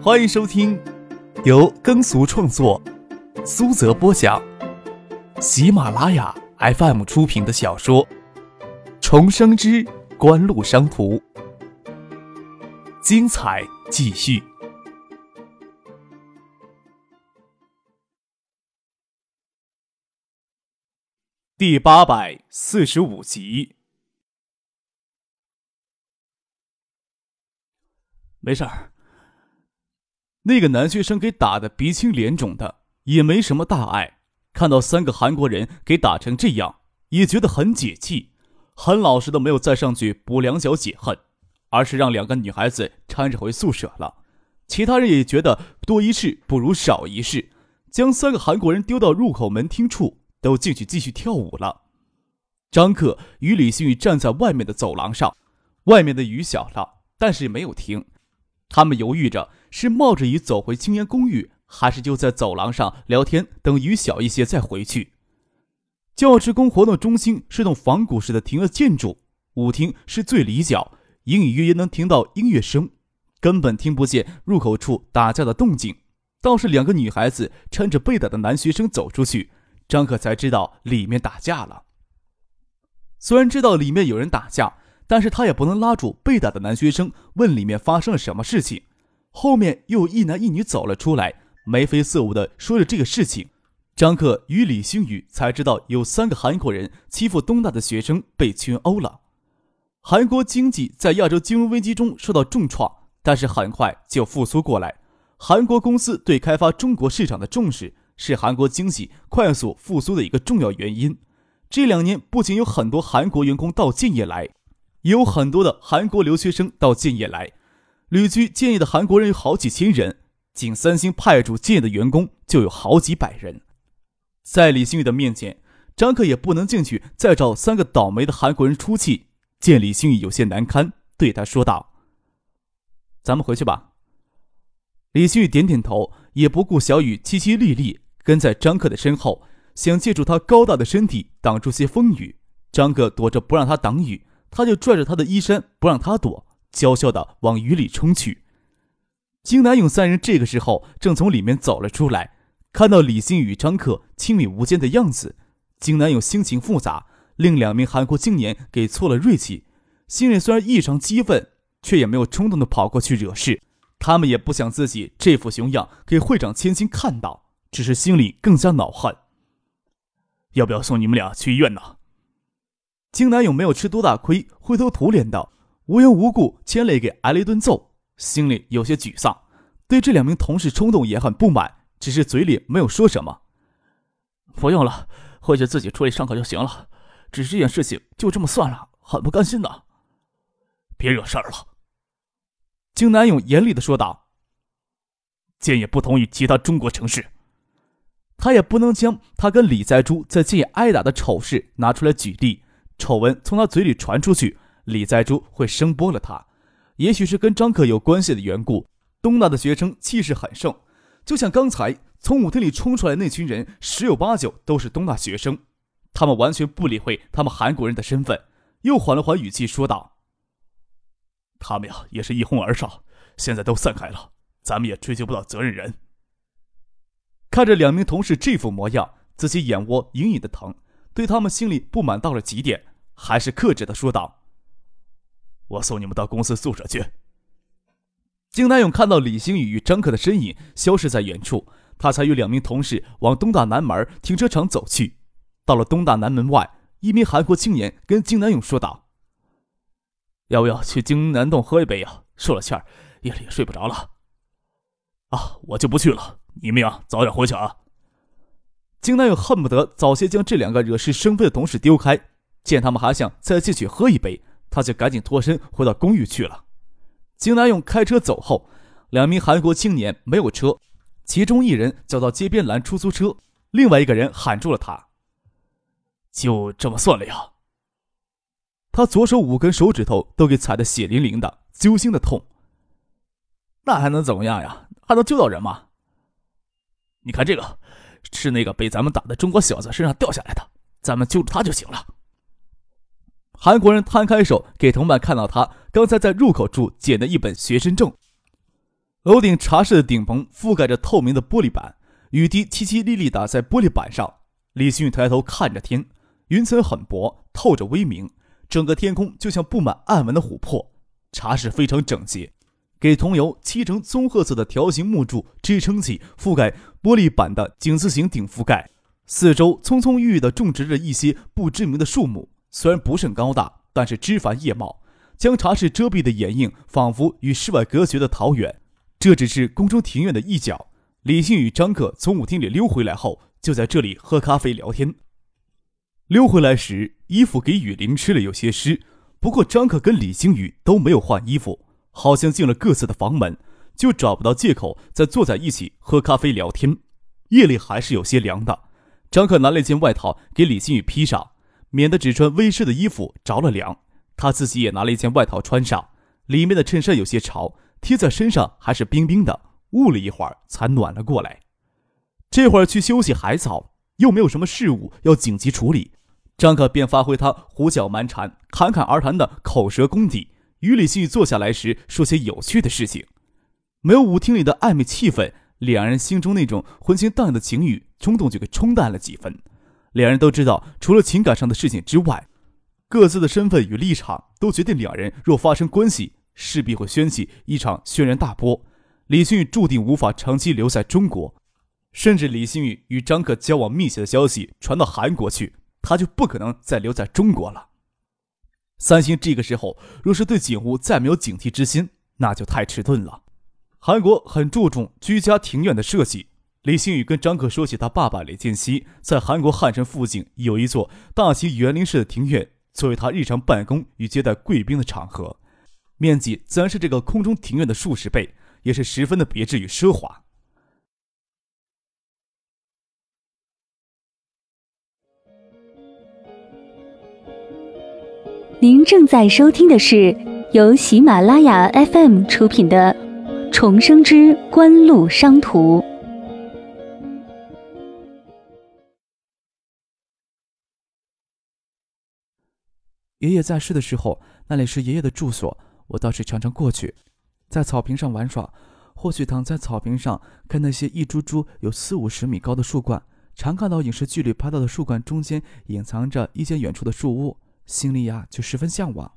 欢迎收听由耕俗创作、苏泽播讲、喜马拉雅 FM 出品的小说《重生之官路商途》，精彩继续，第八百四十五集。没事儿。那个男学生给打的鼻青脸肿的，也没什么大碍。看到三个韩国人给打成这样，也觉得很解气，很老实的没有再上去补两脚解恨，而是让两个女孩子搀着回宿舍了。其他人也觉得多一事不如少一事，将三个韩国人丢到入口门厅处，都进去继续跳舞了。张克与李星宇站在外面的走廊上，外面的雨小了，但是也没有停。他们犹豫着是冒着雨走回青年公寓，还是就在走廊上聊天，等雨小一些再回去。教职工活动中心是栋仿古式的庭院建筑，舞厅是最里角，隐隐约约能听到音乐声，根本听不见入口处打架的动静。倒是两个女孩子穿着被打的男学生走出去，张可才知道里面打架了。虽然知道里面有人打架。但是他也不能拉住被打的男学生，问里面发生了什么事情。后面又一男一女走了出来，眉飞色舞的说着这个事情。张克与李星宇才知道有三个韩国人欺负东大的学生被群殴了。韩国经济在亚洲金融危机中受到重创，但是很快就复苏过来。韩国公司对开发中国市场的重视，是韩国经济快速复苏的一个重要原因。这两年不仅有很多韩国员工到建业来。也有很多的韩国留学生到建业来，旅居建业的韩国人有好几千人，仅三星派驻建业的员工就有好几百人。在李星宇的面前，张克也不能进去再找三个倒霉的韩国人出气。见李星宇有些难堪，对他说道：“咱们回去吧。”李星宇点点头，也不顾小雨凄凄沥沥，跟在张克的身后，想借助他高大的身体挡住些风雨。张克躲着不让他挡雨。他就拽着他的衣衫，不让他躲，娇笑的往雨里冲去。金南勇三人这个时候正从里面走了出来，看到李星宇、张克亲密无间的样子，金南勇心情复杂，令两名韩国青年给挫了锐气，心里虽然异常激愤，却也没有冲动的跑过去惹事。他们也不想自己这副熊样给会长千金看到，只是心里更加恼恨。要不要送你们俩去医院呢？金南勇没有吃多大亏，灰头土脸的，无缘无故牵累给挨了一顿揍，心里有些沮丧，对这两名同事冲动也很不满，只是嘴里没有说什么。不用了，回去自己处理伤口就行了。只是这件事情就这么算了，很不甘心的。别惹事儿了。金南勇严厉的说道。建业不同于其他中国城市，他也不能将他跟李在珠在建业挨打的丑事拿出来举例。丑闻从他嘴里传出去，李在珠会声波了他。也许是跟张克有关系的缘故，东大的学生气势很盛，就像刚才从舞厅里冲出来那群人，十有八九都是东大学生。他们完全不理会他们韩国人的身份，又缓了缓语气说道：“他们呀，也是一哄而上，现在都散开了，咱们也追究不到责任人。”看着两名同事这副模样，自己眼窝隐隐的疼。对他们心里不满到了极点，还是克制的说道：“我送你们到公司宿舍去。”金南勇看到李星宇与张克的身影消失在远处，他才与两名同事往东大南门停车场走去。到了东大南门外，一名韩国青年跟金南勇说道：“要不要去金南洞喝一杯呀？受了气儿，夜里也睡不着了。”“啊，我就不去了，你们呀，早点回去啊。”金南勇恨不得早些将这两个惹是生非的同事丢开，见他们还想再进去喝一杯，他就赶紧脱身回到公寓去了。金南勇开车走后，两名韩国青年没有车，其中一人叫到街边拦出租车，另外一个人喊住了他：“就这么算了呀？”他左手五根手指头都给踩得血淋淋的，揪心的痛。那还能怎么样呀？还能救到人吗？你看这个。是那个被咱们打的中国小子身上掉下来的，咱们救助他就行了。韩国人摊开手给同伴看到他刚才在入口处捡的一本学生证。楼顶茶室的顶棚覆盖着透明的玻璃板，雨滴淅淅沥沥打在玻璃板上。李星宇抬头看着天，云层很薄，透着微明，整个天空就像布满暗纹的琥珀。茶室非常整洁，给桐油漆成棕褐色的条形木柱支撑起覆盖玻璃板的井字形顶覆盖。四周葱葱郁郁地种植着一些不知名的树木，虽然不甚高大，但是枝繁叶茂，将茶室遮蔽的掩映，仿佛与世外隔绝的桃源。这只是宫中庭院的一角。李信与张克从舞厅里溜回来后，就在这里喝咖啡聊天。溜回来时，衣服给雨淋湿了，有些湿。不过张克跟李星宇都没有换衣服，好像进了各自的房门，就找不到借口再坐在一起喝咖啡聊天。夜里还是有些凉的，张克拿了一件外套给李星宇披上，免得只穿微湿的衣服着了凉。他自己也拿了一件外套穿上，里面的衬衫有些潮。贴在身上还是冰冰的，捂了一会儿才暖了过来。这会儿去休息还早，又没有什么事务要紧急处理，张可便发挥他胡搅蛮缠、侃侃而谈的口舌功底，与李新宇坐下来时说些有趣的事情。没有舞厅里的暧昧气氛，两人心中那种浑情荡漾的情欲冲动就给冲淡了几分。两人都知道，除了情感上的事情之外，各自的身份与立场都决定两人若发生关系。势必会掀起一场轩然大波，李星宇注定无法长期留在中国，甚至李新宇与张可交往密切的消息传到韩国去，他就不可能再留在中国了。三星这个时候若是对景物再没有警惕之心，那就太迟钝了。韩国很注重居家庭院的设计，李星宇跟张可说起他爸爸李建熙在韩国汉城附近有一座大型园林式的庭院，作为他日常办公与接待贵宾的场合。面积自然是这个空中庭院的数十倍，也是十分的别致与奢华。您正在收听的是由喜马拉雅 FM 出品的《重生之官路商途》。爷爷在世的时候，那里是爷爷的住所。我倒是常常过去，在草坪上玩耍，或许躺在草坪上看那些一株株有四五十米高的树冠，常看到影视剧里拍到的树冠中间隐藏着一间远处的树屋，心里呀就十分向往。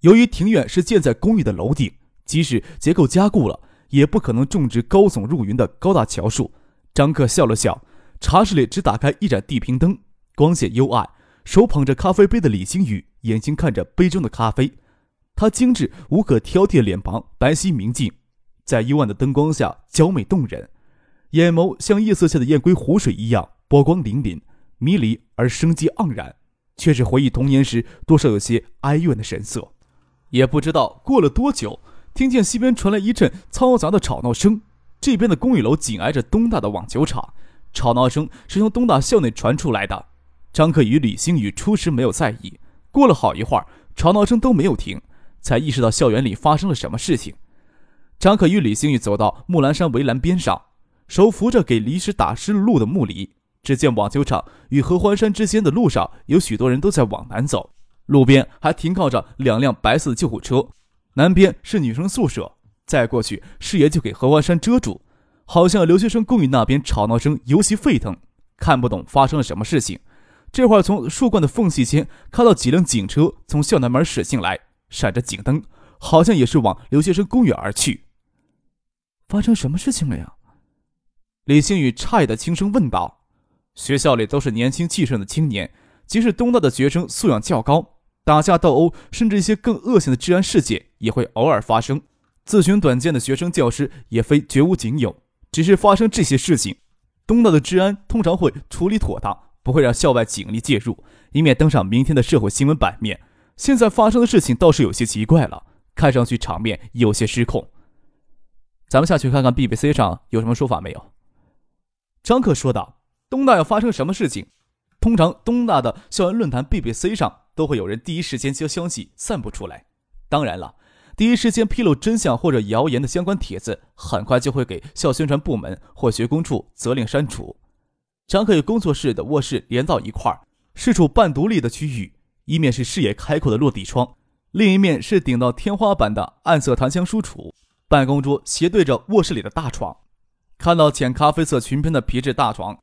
由于庭院是建在公寓的楼顶，即使结构加固了，也不可能种植高耸入云的高大乔树。张克笑了笑，茶室里只打开一盏地平灯，光线幽暗，手捧着咖啡杯的李星宇眼睛看着杯中的咖啡。他精致无可挑剔的脸庞白皙明净，在幽暗的灯光下娇美动人，眼眸像夜色下的雁归湖水一样波光粼粼，迷离而生机盎然，却是回忆童年时多少有些哀怨的神色。也不知道过了多久，听见西边传来一阵嘈杂的吵闹声。这边的公寓楼紧挨着东大的网球场，吵闹声是从东大校内传出来的。张克与李星宇初时没有在意，过了好一会儿，吵闹声都没有停。才意识到校园里发生了什么事情。张可与李星宇走到木兰山围栏边上，手扶着给离石打湿了路的木犁。只见网球场与合欢山之间的路上有许多人都在往南走，路边还停靠着两辆白色的救护车。南边是女生宿舍，再过去视野就给合欢山遮住。好像留学生公寓那边吵闹声尤其沸腾，看不懂发生了什么事情。这会儿从树冠的缝隙间看到几辆警车从校南门驶进来。闪着警灯，好像也是往留学生公寓而去。发生什么事情了呀？李星宇诧异的轻声问道。学校里都是年轻气盛的青年，即使东大的学生素养较高，打架斗殴，甚至一些更恶性的治安事件也会偶尔发生。自寻短见的学生教师也非绝无仅有，只是发生这些事情，东大的治安通常会处理妥当，不会让校外警力介入，以免登上明天的社会新闻版面。现在发生的事情倒是有些奇怪了，看上去场面有些失控。咱们下去看看 BBC 上有什么说法没有？张克说道：“东大要发生什么事情，通常东大的校园论坛 BBC 上都会有人第一时间将消息散布出来。当然了，第一时间披露真相或者谣言的相关帖子，很快就会给校宣传部门或学工处责令删除。”张克与工作室的卧室连到一块儿，是处半独立的区域。一面是视野开阔的落地窗，另一面是顶到天花板的暗色檀香书橱。办公桌斜对着卧室里的大床，看到浅咖啡色裙边的皮质大床，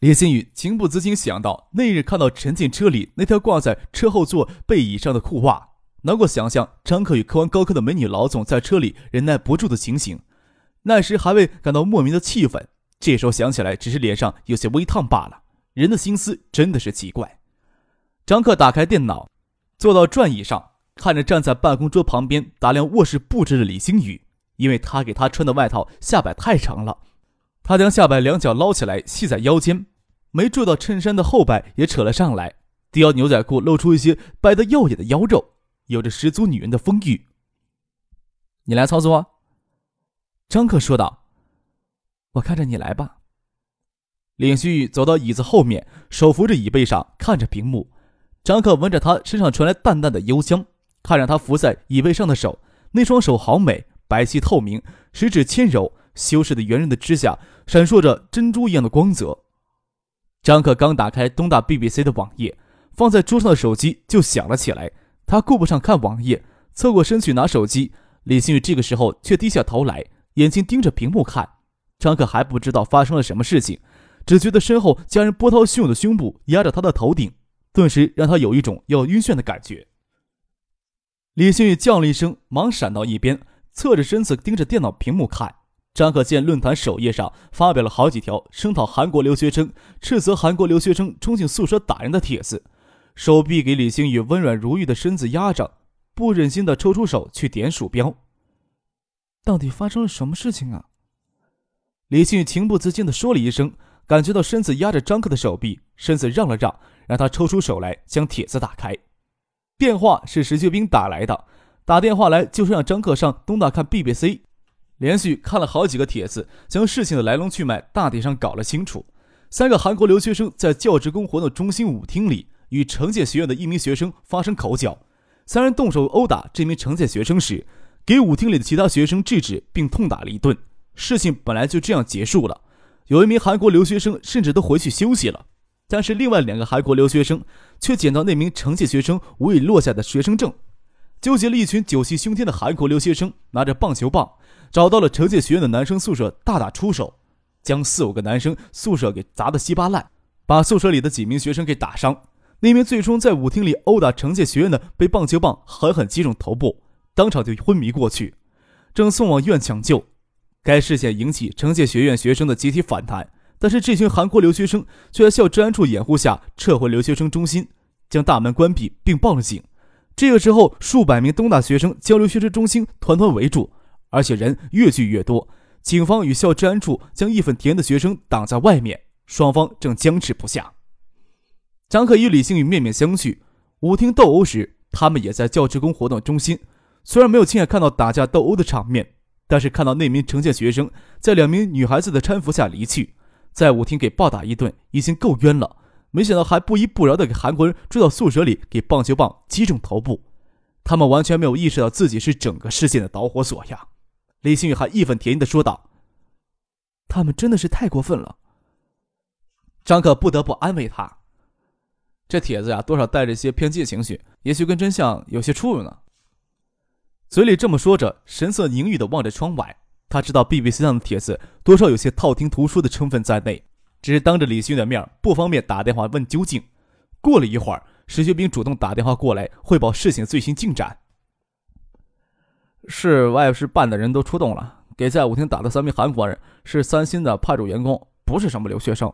李新宇情不自禁想到那日看到沉进车里那条挂在车后座背椅上的裤袜，能够想象张克与科完高科的美女老总在车里忍耐不住的情形，那时还未感到莫名的气愤，这时候想起来只是脸上有些微烫罢了。人的心思真的是奇怪。张克打开电脑，坐到转椅上，看着站在办公桌旁边打量卧室布置的李星宇。因为他给他穿的外套下摆太长了，他将下摆两脚捞起来系在腰间，没注意到衬衫的后摆也扯了上来，低腰牛仔裤露出一些白得耀眼的腰肉，有着十足女人的风韵。你来操作，张克说道。我看着你来吧。林旭宇走到椅子后面，手扶着椅背上，看着屏幕。张克闻着他身上传来淡淡的幽香，看着他伏在椅背上的手，那双手好美。白皙透明，十指纤柔，修饰的圆润的指甲闪烁着珍珠一样的光泽。张克刚打开东大 BBC 的网页，放在桌上的手机就响了起来。他顾不上看网页，侧过身去拿手机。李新宇这个时候却低下头来，眼睛盯着屏幕看。张克还不知道发生了什么事情，只觉得身后家人波涛汹涌的胸部压着他的头顶，顿时让他有一种要晕眩的感觉。李新宇叫了一声，忙闪到一边。侧着身子盯着电脑屏幕看，张可见论坛首页上发表了好几条声讨韩国留学生、斥责韩国留学生冲进宿舍打人的帖子，手臂给李星宇温软如玉的身子压着，不忍心的抽出手去点鼠标。到底发生了什么事情啊？李星宇情不自禁的说了一声，感觉到身子压着张克的手臂，身子让了让，让他抽出手来将帖子打开。电话是石学兵打来的。打电话来就是让张克上东大看 BBC，连续看了好几个帖子，将事情的来龙去脉大体上搞了清楚。三个韩国留学生在教职工活动中心舞厅里与城建学院的一名学生发生口角，三人动手殴打这名城建学生时，给舞厅里的其他学生制止并痛打了一顿。事情本来就这样结束了，有一名韩国留学生甚至都回去休息了，但是另外两个韩国留学生却捡到那名惩戒学生无意落下的学生证。纠结了一群酒气熏天的韩国留学生，拿着棒球棒找到了惩戒学院的男生宿舍，大打出手，将四五个男生宿舍给砸得稀巴烂，把宿舍里的几名学生给打伤。那名最终在舞厅里殴打惩戒学院的，被棒球棒狠狠击中头部，当场就昏迷过去，正送往医院抢救。该事件引起城建学院学生的集体反弹，但是这群韩国留学生却在校治安处掩护下撤回留学生中心，将大门关闭并报了警。这个时候，数百名东大学生交流学生中心团团围住，而且人越聚越多。警方与校治安处将义愤填膺的学生挡在外面，双方正僵持不下。张可与李星宇面面相觑。舞厅斗殴时，他们也在教职工活动中心，虽然没有亲眼看到打架斗殴的场面，但是看到那名城建学生在两名女孩子的搀扶下离去，在舞厅给暴打一顿，已经够冤了。没想到还不依不饶的给韩国人追到宿舍里，给棒球棒击中头部。他们完全没有意识到自己是整个事件的导火索呀！李星宇还义愤填膺的说道：“他们真的是太过分了。”张克不得不安慰他：“这帖子呀，多少带着些偏激情绪，也许跟真相有些出入呢。”嘴里这么说着，神色凝郁的望着窗外。他知道 BBC 上的帖子多少有些道听途说的成分在内。只是当着李星宇的面不方便打电话问究竟。过了一会儿，石学兵主动打电话过来汇报事情最新进展。市外事办的人都出动了，给在舞厅打的三名韩国人是三星的派驻员工，不是什么留学生。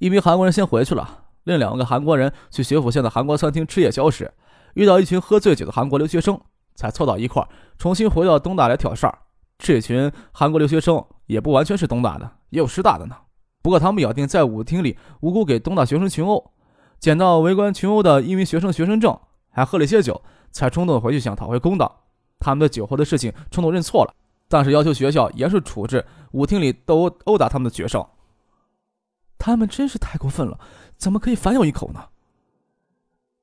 一名韩国人先回去了，另两个韩国人去学府县的韩国餐厅吃夜宵时，遇到一群喝醉酒的韩国留学生，才凑到一块儿，重新回到东大来挑事儿。这群韩国留学生也不完全是东大的，也有师大的呢。不过，他们咬定在舞厅里无辜给东大学生群殴，捡到围观群殴的一名学生学生证，还喝了些酒，才冲动回去想讨回公道。他们的酒后的事情冲动认错了，但是要求学校严肃处置舞厅里斗殴殴打他们的学生。他们真是太过分了，怎么可以反咬一口呢？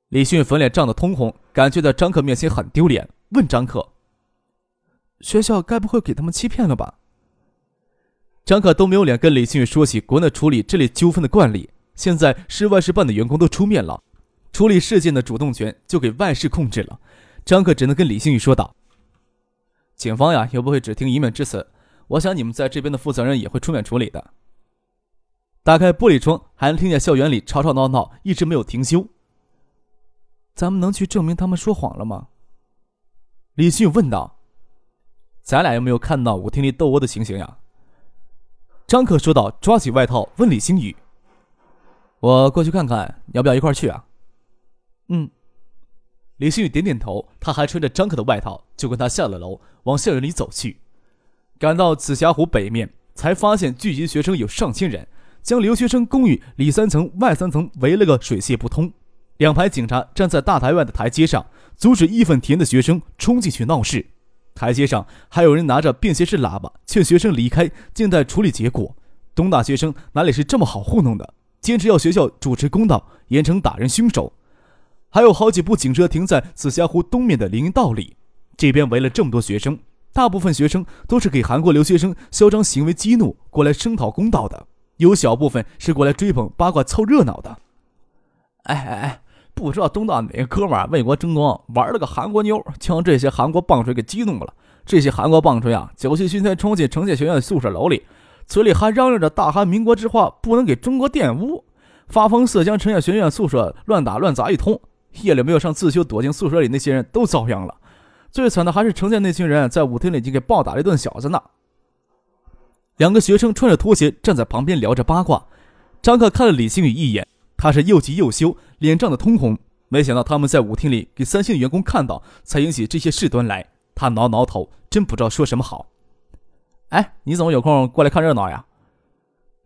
李迅粉脸涨得通红，感觉在张克面前很丢脸，问张克：“学校该不会给他们欺骗了吧？”张可都没有脸跟李星宇说起国内处理这类纠纷的惯例。现在市外事办的员工都出面了，处理事件的主动权就给外事控制了。张可只能跟李星宇说道：“警方呀又不会只听一面之词，我想你们在这边的负责人也会出面处理的。打开玻璃窗，还能听见校园里吵吵闹闹，一直没有停休。咱们能去证明他们说谎了吗？李迅问道。咱俩有没有看到舞厅里斗殴的情形呀？张可说道，抓起外套问李星宇：“我过去看看，要不要一块去啊？”嗯。李星宇点点头，他还穿着张可的外套，就跟他下了楼，往校园里走去。赶到紫霞湖北面，才发现聚集学生有上千人，将留学生公寓里三层外三层围了个水泄不通。两排警察站在大台外的台阶上，阻止义愤填膺的学生冲进去闹事。台阶上还有人拿着便携式喇叭劝学生离开，静待处理结果。东大学生哪里是这么好糊弄的？坚持要学校主持公道，严惩打人凶手。还有好几部警车停在紫霞湖东面的林荫道里。这边围了这么多学生，大部分学生都是给韩国留学生嚣张行为激怒，过来声讨公道的；有小部分是过来追捧八卦凑热闹的。哎哎哎！不知道东大哪个哥们儿为国争光，玩了个韩国妞，将这些韩国棒槌给激怒了。这些韩国棒槌啊，酒气熏天冲进城建学院宿舍楼里，嘴里还嚷嚷着大韩民国之话，不能给中国玷污，发疯似将城建学院宿舍乱打乱砸一通。夜里没有上自修，躲进宿舍里那些人都遭殃了。最惨的还是城建那群人在舞厅里已经给暴打了一顿小子呢。两个学生穿着拖鞋站在旁边聊着八卦。张克看了李星宇一眼。他是又急又羞，脸涨得通红。没想到他们在舞厅里给三星的员工看到，才引起这些事端来。他挠挠头，真不知道说什么好。哎，你怎么有空过来看热闹呀？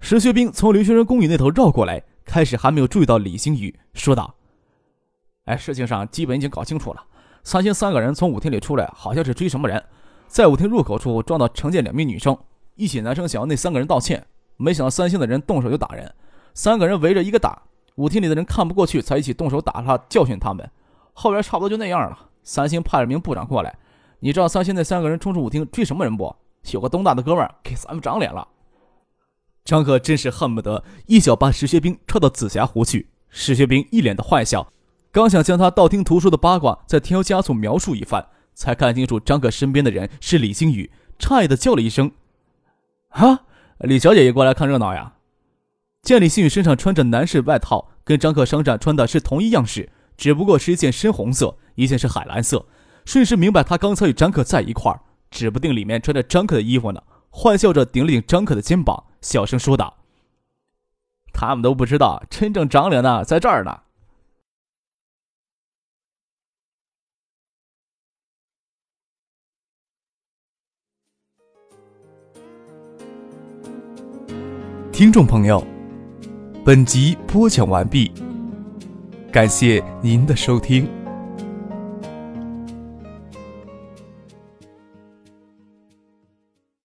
石学兵从留学生公寓那头绕过来，开始还没有注意到李星宇，说道：“哎，事情上基本已经搞清楚了。三星三个人从舞厅里出来，好像是追什么人，在舞厅入口处撞到城建两名女生，一起男生想要那三个人道歉，没想到三星的人动手就打人，三个人围着一个打。”舞厅里的人看不过去，才一起动手打他，教训他们。后边差不多就那样了。三星派了名部长过来，你知道三星那三个人冲出舞厅追什么人不？有个东大的哥们给咱们长脸了。张克真是恨不得一脚把石学兵踹到紫霞湖去。石学兵一脸的坏笑，刚想将他道听途说的八卦再添油加醋描述一番，才看清楚张克身边的人是李星宇，诧异的叫了一声：“啊，李小姐也过来看热闹呀？”见李星宇身上穿着男士外套，跟张克商战穿的是同一样式，只不过是一件深红色，一件是海蓝色，顺势明白他刚才与张克在一块儿，指不定里面穿着张克的衣服呢。坏笑着顶了顶张克的肩膀，小声说道：“他们都不知道，真正长脸的在这儿呢。”听众朋友。本集播讲完毕，感谢您的收听。